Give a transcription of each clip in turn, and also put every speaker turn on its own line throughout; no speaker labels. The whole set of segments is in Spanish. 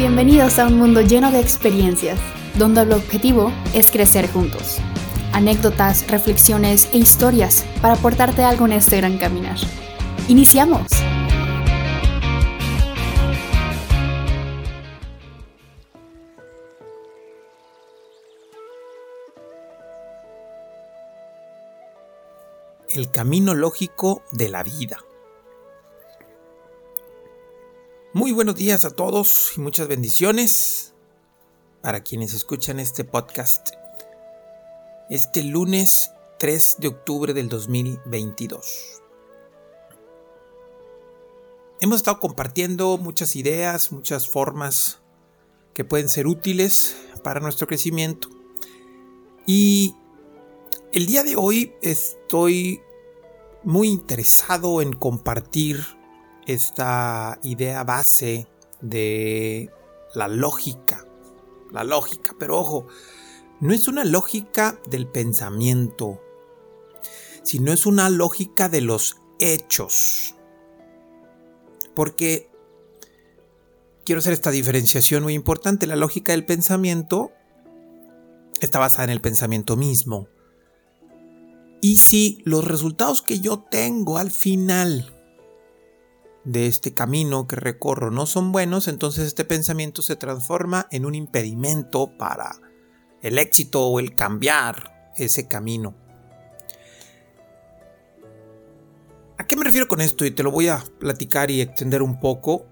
Bienvenidos a un mundo lleno de experiencias, donde el objetivo es crecer juntos. Anécdotas, reflexiones e historias para aportarte algo en este gran caminar. ¡Iniciamos!
El camino lógico de la vida. Muy buenos días a todos y muchas bendiciones para quienes escuchan este podcast. Este lunes 3 de octubre del 2022. Hemos estado compartiendo muchas ideas, muchas formas que pueden ser útiles para nuestro crecimiento. Y el día de hoy estoy muy interesado en compartir esta idea base de la lógica. La lógica, pero ojo, no es una lógica del pensamiento, sino es una lógica de los hechos. Porque quiero hacer esta diferenciación muy importante. La lógica del pensamiento está basada en el pensamiento mismo. Y si los resultados que yo tengo al final de este camino que recorro no son buenos, entonces este pensamiento se transforma en un impedimento para el éxito o el cambiar ese camino. ¿A qué me refiero con esto? Y te lo voy a platicar y extender un poco.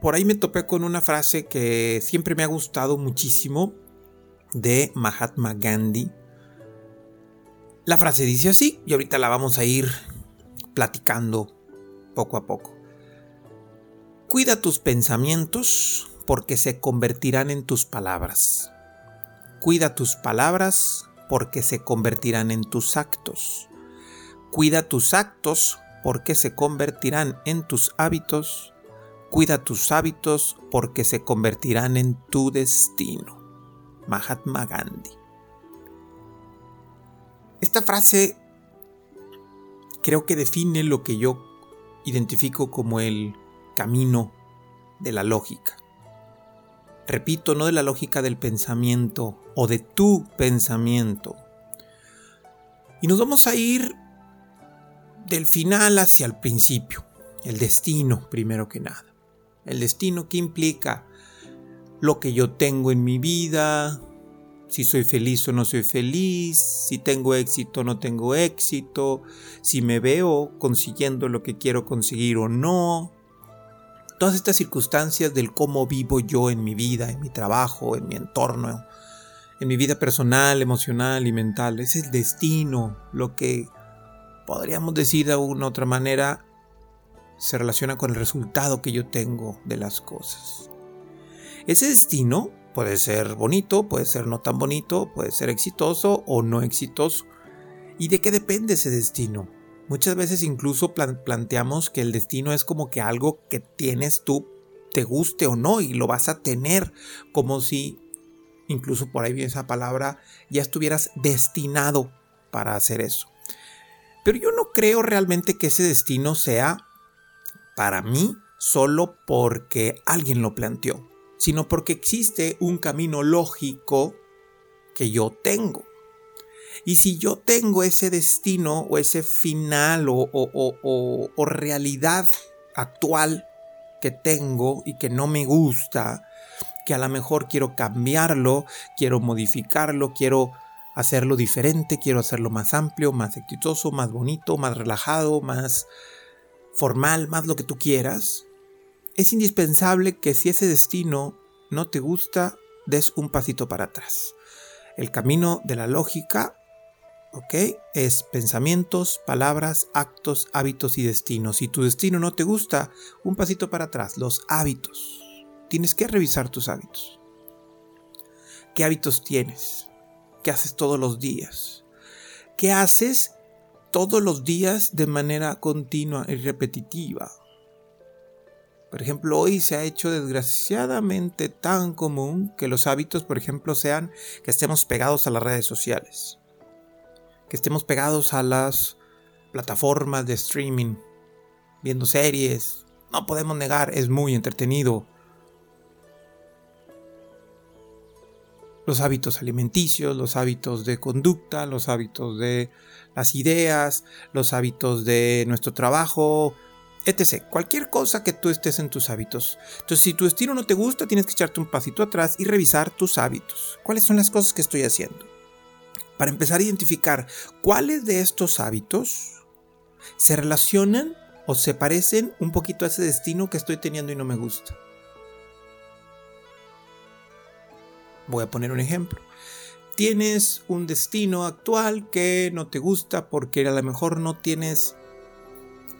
Por ahí me topé con una frase que siempre me ha gustado muchísimo de Mahatma Gandhi. La frase dice así y ahorita la vamos a ir platicando poco a poco. Cuida tus pensamientos porque se convertirán en tus palabras. Cuida tus palabras porque se convertirán en tus actos. Cuida tus actos porque se convertirán en tus hábitos. Cuida tus hábitos porque se convertirán en tu destino. Mahatma Gandhi. Esta frase creo que define lo que yo identifico como el camino de la lógica. Repito, no de la lógica del pensamiento o de tu pensamiento. Y nos vamos a ir del final hacia el principio, el destino primero que nada. El destino que implica lo que yo tengo en mi vida, si soy feliz o no soy feliz, si tengo éxito o no tengo éxito, si me veo consiguiendo lo que quiero conseguir o no. Todas estas circunstancias del cómo vivo yo en mi vida, en mi trabajo, en mi entorno, en mi vida personal, emocional y mental. Es el destino, lo que podríamos decir de una otra manera se relaciona con el resultado que yo tengo de las cosas. Ese destino Puede ser bonito, puede ser no tan bonito, puede ser exitoso o no exitoso. ¿Y de qué depende ese destino? Muchas veces incluso planteamos que el destino es como que algo que tienes tú, te guste o no, y lo vas a tener, como si, incluso por ahí viene esa palabra, ya estuvieras destinado para hacer eso. Pero yo no creo realmente que ese destino sea para mí solo porque alguien lo planteó sino porque existe un camino lógico que yo tengo. Y si yo tengo ese destino o ese final o, realidad actual que tengo y que no me gusta, que a lo mejor quiero cambiarlo, quiero modificarlo, quiero hacerlo diferente, quiero hacerlo más amplio, más exitoso, más bonito, más relajado, más formal, más lo que tú quieras, es indispensable que si ese destino no te gusta, des un pasito para atrás. El camino de la lógica, ¿ok? Es pensamientos, palabras, actos, hábitos y destinos. Si tu destino no te gusta, un pasito para atrás, los hábitos. Tienes que revisar tus hábitos. ¿Qué hábitos tienes? ¿Qué haces todos los días? ¿Qué haces todos los días de manera continua y repetitiva? Por ejemplo, hoy se ha hecho desgraciadamente tan común que los hábitos, por ejemplo, sean que estemos pegados a las redes sociales, que estemos pegados a las plataformas de streaming, viendo series. No podemos negar, es muy entretenido. los hábitos alimenticios, los hábitos de conducta, los hábitos de las ideas, los hábitos de nuestro trabajo, etc. Cualquier cosa que tú estés en tus hábitos. Entonces, si tu estilo no te gusta, tienes que echarte un pasito atrás y revisar tus hábitos. ¿Cuáles son las cosas que estoy haciendo? Para empezar a identificar cuáles de estos hábitos se relacionan o se parecen un poquito a ese destino que estoy teniendo y no me gusta. Voy a poner un ejemplo. Tienes un destino actual que no te gusta porque a lo mejor no tienes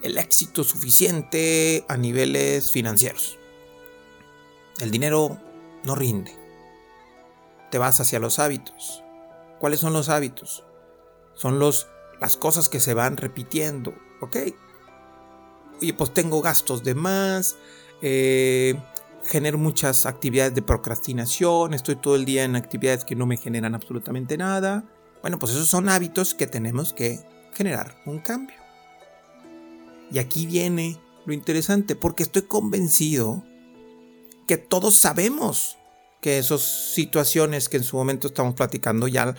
el éxito suficiente a niveles financieros. El dinero no rinde. Te vas hacia los hábitos. ¿Cuáles son los hábitos? Son los, las cosas que se van repitiendo. ¿Ok? Oye, pues tengo gastos de más. Eh, genero muchas actividades de procrastinación, estoy todo el día en actividades que no me generan absolutamente nada. Bueno, pues esos son hábitos que tenemos que generar un cambio. Y aquí viene lo interesante, porque estoy convencido que todos sabemos que esas situaciones que en su momento estamos platicando ya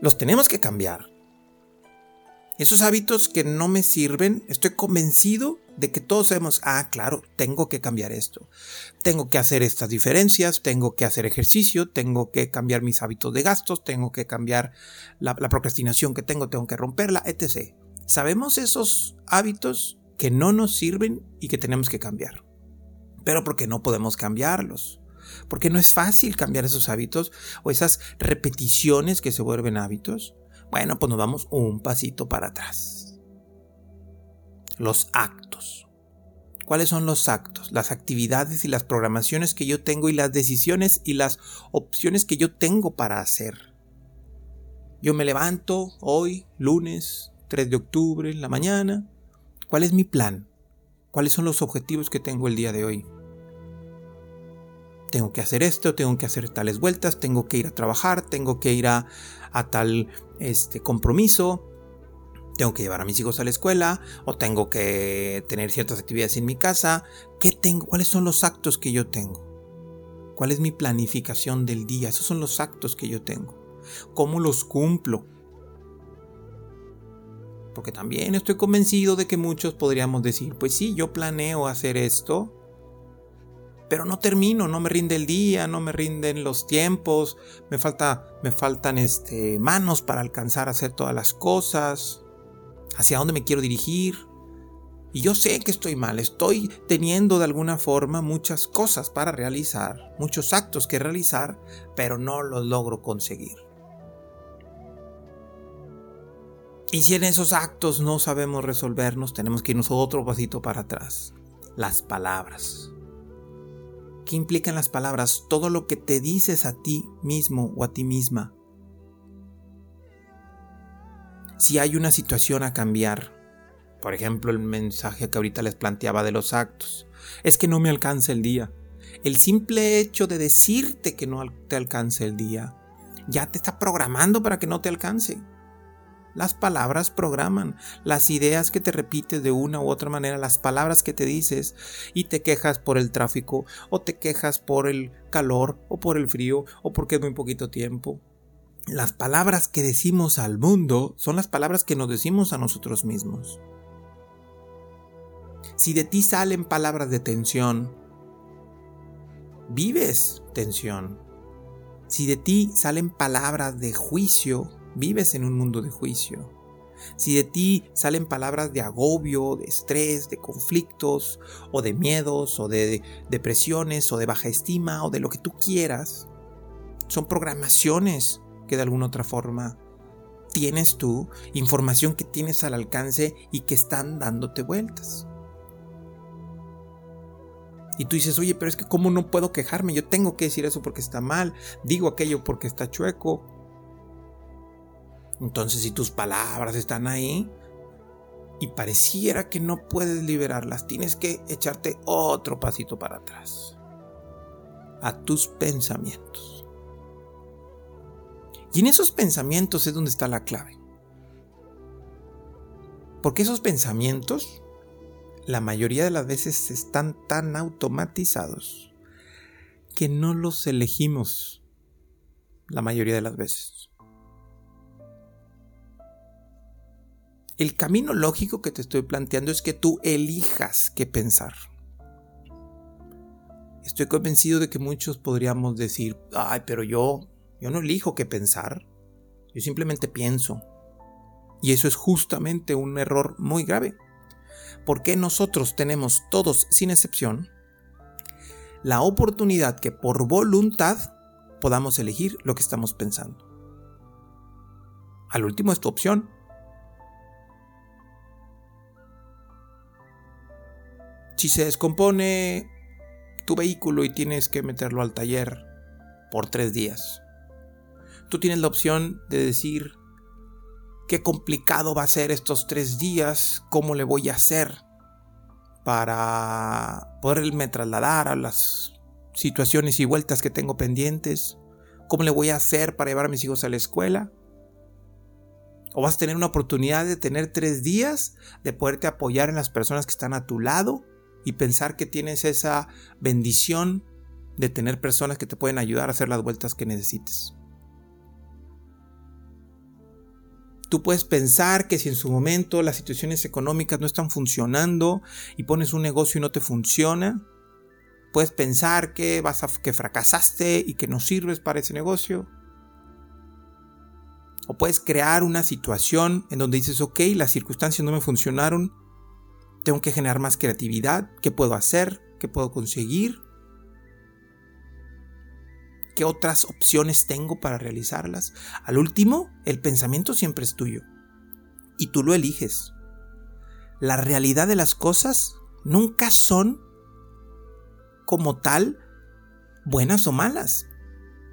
los tenemos que cambiar. Esos hábitos que no me sirven, estoy convencido de que todos sabemos, ah, claro, tengo que cambiar esto. Tengo que hacer estas diferencias, tengo que hacer ejercicio, tengo que cambiar mis hábitos de gastos, tengo que cambiar la, procrastinación que tengo, tengo que romperla, etc. Sabemos esos hábitos que no nos sirven y que tenemos que cambiar. Pero porque no podemos cambiarlos. Porque no es fácil cambiar esos hábitos o esas repeticiones que se vuelven hábitos. Bueno, pues nos vamos un pasito para atrás. Los actos. ¿Cuáles son los actos? Las actividades y las programaciones que yo tengo y las decisiones y las opciones que yo tengo para hacer. Yo me levanto hoy, lunes 3 de octubre, en la mañana. ¿Cuál es mi plan? ¿Cuáles son los objetivos que tengo el día de hoy? tengo que hacer esto, tengo que hacer tales vueltas, tengo que ir a trabajar, tengo que ir a, tal este, compromiso, tengo que llevar a mis hijos a la escuela o tengo que tener ciertas actividades en mi casa. ¿Qué tengo? ¿Cuáles son los actos que yo tengo? ¿Cuál es mi planificación del día? Esos son los actos que yo tengo. ¿Cómo los cumplo? Porque también estoy convencido de que muchos podríamos decir, pues sí, yo planeo hacer esto, pero no termino, no me rinde el día, no me rinden los tiempos, me falta me faltan este manos para alcanzar a hacer todas las cosas, hacia dónde me quiero dirigir. Y yo sé que estoy mal, estoy teniendo de alguna forma muchas cosas para realizar, muchos actos que realizar, pero no los logro conseguir. Y si en esos actos no sabemos resolvernos, tenemos que irnos otro pasito para atrás. Las palabras. ¿Qué implican las palabras? Todo lo que te dices a ti mismo o a ti misma. Si hay una situación a cambiar, por ejemplo el mensaje que ahorita les planteaba de los actos, es que no me alcanza el día. El simple hecho de decirte que no te alcance el día, ya te está programando para que no te alcance. Las palabras programan, las ideas que te repites de una u otra manera, las palabras que te dices y te quejas por el tráfico o te quejas por el calor o por el frío o porque es muy poquito tiempo. Las palabras que decimos al mundo son las palabras que nos decimos a nosotros mismos. Si de ti salen palabras de tensión, vives tensión. Si de ti salen palabras de juicio, vives en un mundo de juicio. Si de ti salen palabras de agobio, de estrés, de conflictos, o de miedos, o de depresiones, o de baja estima, o de lo que tú quieras, son programaciones que de alguna otra forma tienes tú, información que tienes al alcance y que están dándote vueltas. Y tú dices, oye, pero es que ¿cómo no puedo quejarme? Yo tengo que decir eso porque está mal, digo aquello porque está chueco, entonces si tus palabras están ahí y pareciera que no puedes liberarlas, tienes que echarte otro pasito para atrás. A tus pensamientos. Y en esos pensamientos es donde está la clave. Porque esos pensamientos, la mayoría de las veces están tan automatizados que no los elegimos la mayoría de las veces. El camino lógico que te estoy planteando es que tú elijas qué pensar. Estoy convencido de que muchos podríamos decir, ay, pero yo, yo no elijo qué pensar, yo simplemente pienso. Y eso es justamente un error muy grave, porque nosotros tenemos todos, sin excepción, la oportunidad que por voluntad podamos elegir lo que estamos pensando. Al último es tu opción, Si se descompone tu vehículo y tienes que meterlo al taller por tres días, tú tienes la opción de decir qué complicado va a ser estos tres días, cómo le voy a hacer para poderme trasladar a las situaciones y vueltas que tengo pendientes, cómo le voy a hacer para llevar a mis hijos a la escuela. O vas a tener una oportunidad de tener tres días de poderte apoyar en las personas que están a tu lado y pensar que tienes esa bendición de tener personas que te pueden ayudar a hacer las vueltas que necesites. Tú puedes pensar que si en su momento las situaciones económicas no están funcionando y pones un negocio y no te funciona, puedes pensar que vas a, que fracasaste y que no sirves para ese negocio. O puedes crear una situación en donde dices, ok, las circunstancias no me funcionaron, tengo que generar más creatividad. ¿Qué puedo hacer? ¿Qué puedo conseguir? ¿Qué otras opciones tengo para realizarlas? Al último, el pensamiento siempre es tuyo. Y tú lo eliges. La realidad de las cosas nunca son como tal buenas o malas.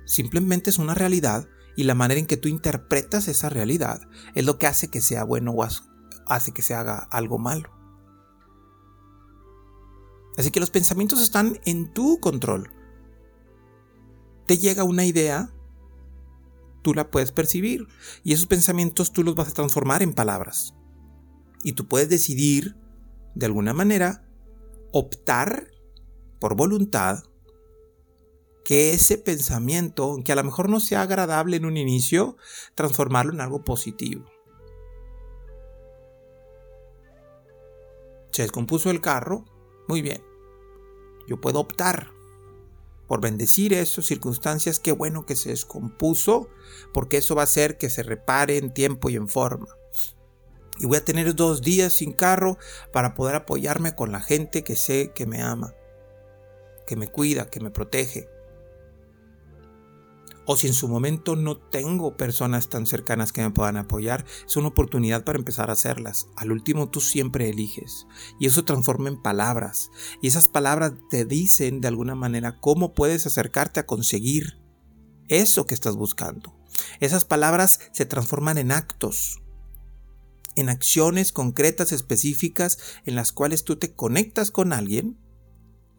Simplemente es una realidad y la manera en que tú interpretas esa realidad es lo que hace que sea bueno o hace que se haga algo malo. Así que los pensamientos están en tu control. Te llega una idea, tú la puedes percibir y esos pensamientos tú los vas a transformar en palabras. Y tú puedes decidir, de alguna manera, optar por voluntad que ese pensamiento, aunque a lo mejor no sea agradable en un inicio, transformarlo en algo positivo. Se descompuso el carro, muy bien. Yo puedo optar por bendecir esas circunstancias, qué bueno que se descompuso, porque eso va a hacer que se repare en tiempo y en forma. Y voy a tener dos días sin carro para poder apoyarme con la gente que sé que me ama, que me cuida, que me protege o si en su momento no tengo personas tan cercanas que me puedan apoyar, es una oportunidad para empezar a hacerlas. Al último tú siempre eliges y eso transforma en palabras y esas palabras te dicen de alguna manera cómo puedes acercarte a conseguir eso que estás buscando. Esas palabras se transforman en actos, en acciones concretas específicas en las cuales tú te conectas con alguien,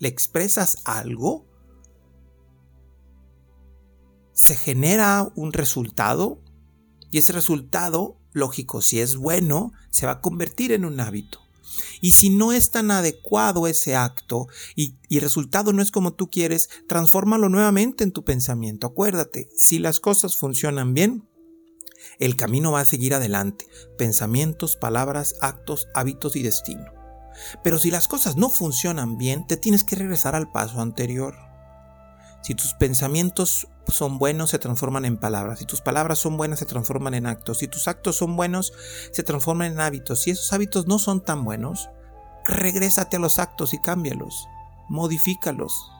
le expresas algo se genera un resultado y ese resultado, lógico, si es bueno, se va a convertir en un hábito. Y si no es tan adecuado ese acto y, el resultado no es como tú quieres, transfórmalo nuevamente en tu pensamiento. Acuérdate, si las cosas funcionan bien, el camino va a seguir adelante. Pensamientos, palabras, actos, hábitos y destino. Pero si las cosas no funcionan bien, te tienes que regresar al paso anterior. Si tus pensamientos son buenos, se transforman en palabras. Si tus palabras son buenas, se transforman en actos. Si tus actos son buenos, se transforman en hábitos. Si esos hábitos no son tan buenos, regrésate a los actos y cámbialos. Modifícalos.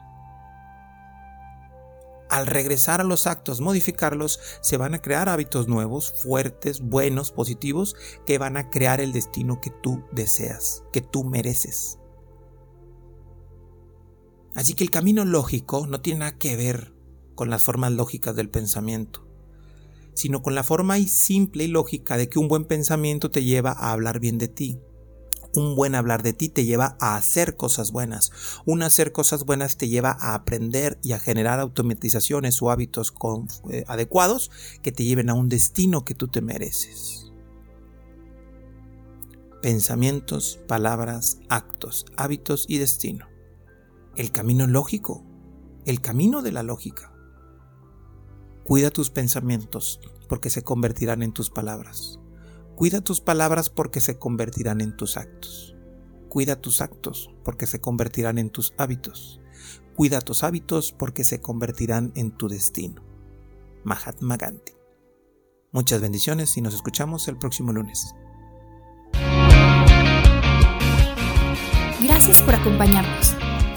Al regresar a los actos, modificarlos, se van a crear hábitos nuevos, fuertes, buenos, positivos, que van a crear el destino que tú deseas, que tú mereces. Así que el camino lógico no tiene nada que ver con las formas lógicas del pensamiento, sino con la forma simple y lógica de que un buen pensamiento te lleva a hablar bien de ti. Un buen hablar de ti te lleva a hacer cosas buenas. Un hacer cosas buenas te lleva a aprender y a generar automatizaciones o hábitos eh, adecuados que te lleven a un destino que tú te mereces. Pensamientos, palabras, actos, hábitos y destino el camino lógico, el camino de la lógica. Cuida tus pensamientos porque se convertirán en tus palabras. Cuida tus palabras porque se convertirán en tus actos. Cuida tus actos porque se convertirán en tus hábitos. Cuida tus hábitos porque se convertirán en tu destino. Mahatma Gandhi. Muchas bendiciones y nos escuchamos el próximo lunes.
Gracias por acompañarnos.